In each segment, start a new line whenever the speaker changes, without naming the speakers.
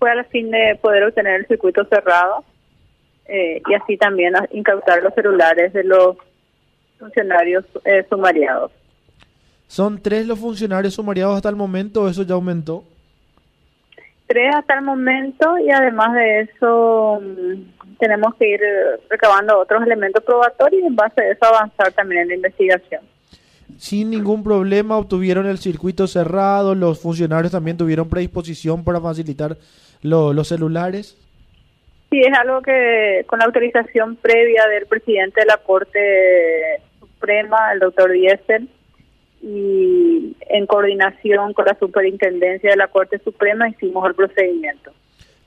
fue al fin de poder obtener el circuito cerrado eh, y así también incautar los celulares de los funcionarios eh, sumariados.
¿Son tres los funcionarios sumariados hasta el momento o eso ya aumentó?
Tres hasta el momento y además de eso mm, tenemos que ir recabando otros elementos probatorios y en base a eso avanzar también en la investigación.
Sin ningún problema obtuvieron el circuito cerrado, los funcionarios también tuvieron predisposición para facilitar los celulares.
Sí, es algo que con la autorización previa del presidente de la Corte Suprema, el doctor Diesel, y en coordinación con la superintendencia de la Corte Suprema hicimos el procedimiento.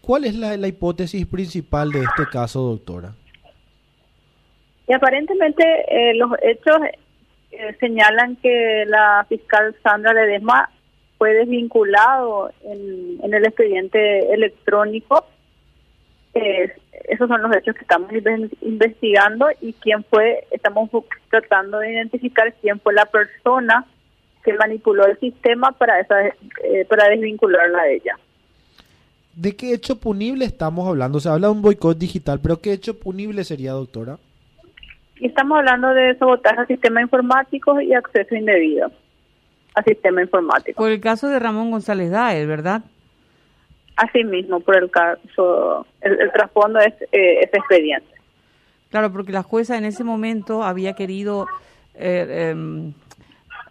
¿Cuál es la, hipótesis principal de este caso, doctora?
Y aparentemente eh, los hechos eh, señalan que la fiscal Sandra Ledesma fue desvinculado en, en el expediente electrónico. esos son los hechos que estamos investigando y quién fue, estamos tratando de identificar quién fue la persona que manipuló el sistema para esa, eh, para desvincularla de ella.
¿De qué hecho punible estamos hablando? Se habla de un boicot digital, pero ¿qué hecho punible sería, doctora?
Estamos hablando de sabotaje a sistemas informáticos y acceso indebido a sistema informático.
Por el caso de Ramón González Daer, ¿verdad?
Así mismo, por el caso, el, trasfondo es eh, ese expediente.
Claro, porque la jueza en ese momento había querido eh, em,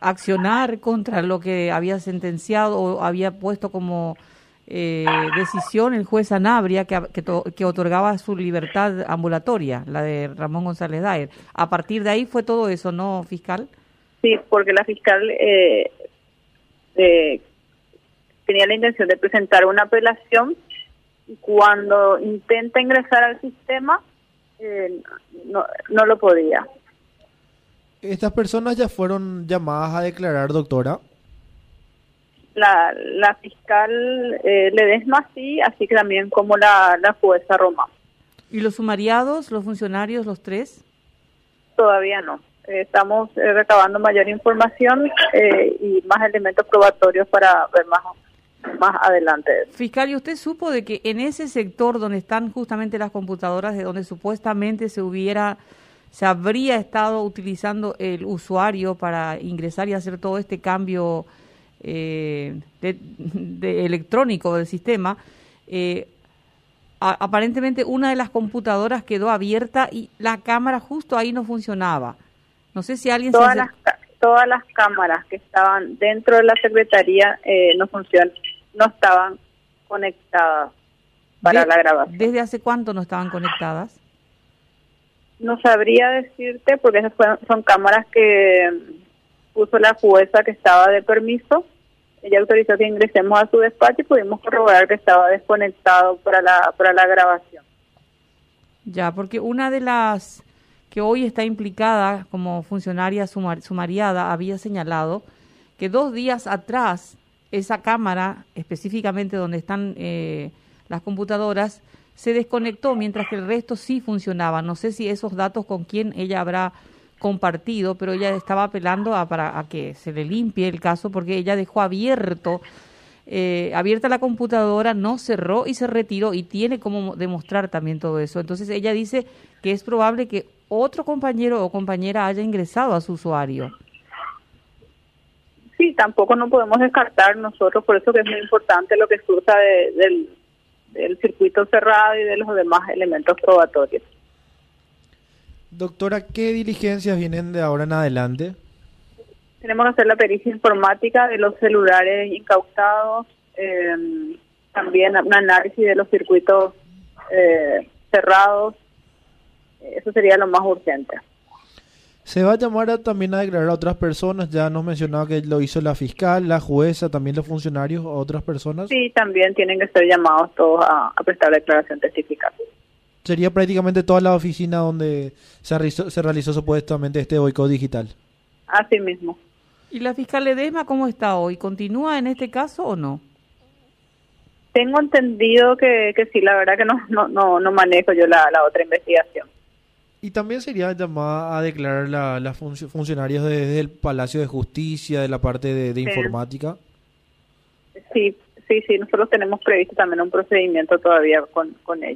accionar contra lo que había sentenciado o había puesto como eh, decisión el juez Anabria que, que, otorgaba su libertad ambulatoria, la de Ramón González Daer. A partir de ahí fue todo eso, ¿no, fiscal?
Sí, porque la fiscal eh, eh, tenía la intención de presentar una apelación y cuando intenta ingresar al sistema no, no lo podía.
¿Estas personas ya fueron llamadas a declarar, doctora?
La, la fiscal eh, Ledesma sí, así que también como la, la jueza Roma.
¿Y los sumariados, los funcionarios, los tres?
Todavía no. Eh, estamos eh, recabando mayor información eh, y más elementos probatorios para ver más más adelante.
Fiscal, ¿y usted supo de que en ese sector donde están justamente las computadoras, de donde supuestamente se hubiera se habría estado utilizando el usuario para ingresar y hacer todo este cambio eh, de, electrónico del sistema, eh, aparentemente una de las computadoras quedó abierta y la cámara justo ahí no funcionaba. No sé si alguien
todas las todas las cámaras que estaban dentro de la secretaría eh, no funcionan, no estaban conectadas para la grabación.
¿Desde hace cuánto no estaban conectadas?
No sabría decirte porque esas son cámaras que puso la jueza que estaba de permiso. Ella autorizó que ingresemos a su despacho y pudimos corroborar que estaba desconectado para la, para la grabación.
Ya, porque una de las que hoy está implicada como funcionaria sumariada había señalado que dos días atrás esa cámara, específicamente donde están eh, las computadoras, se desconectó mientras que el resto sí funcionaba. No sé si esos datos con quién ella habrá compartido, pero ella estaba apelando a, para, a que se le limpie el caso porque ella dejó abierto, eh, abierta la computadora, no cerró y se retiró y tiene como demostrar también todo eso. Entonces ella dice que es probable que otro compañero o compañera haya ingresado a su usuario.
Sí, tampoco no podemos descartar nosotros, por eso que es muy importante lo que surja del del circuito cerrado y de los demás elementos probatorios.
Doctora, ¿qué diligencias vienen de ahora en adelante?
Tenemos que hacer la pericia informática de los celulares incautados, eh, también un análisis de los circuitos eh, cerrados. Eso sería lo más urgente.
Se va a llamar también a declarar a otras personas, ya nos mencionaba que lo hizo la fiscal, la jueza, también los funcionarios, otras personas.
Sí, también tienen que ser llamados todos a, prestar la declaración testifical.
Sería prácticamente toda la oficina donde se realizó, se realizó supuestamente este boicot digital.
Así mismo.
¿Y la fiscal Edema cómo está hoy? ¿Continúa en este caso o no?
Tengo entendido que, que sí, la verdad que no, no, no, no manejo yo la, la otra investigación.
Y también sería llamada a declarar las la funcionarias desde el Palacio de Justicia, de la parte de, informática.
Sí, sí, sí, sí, nosotros tenemos previsto también un procedimiento todavía con, con ellos.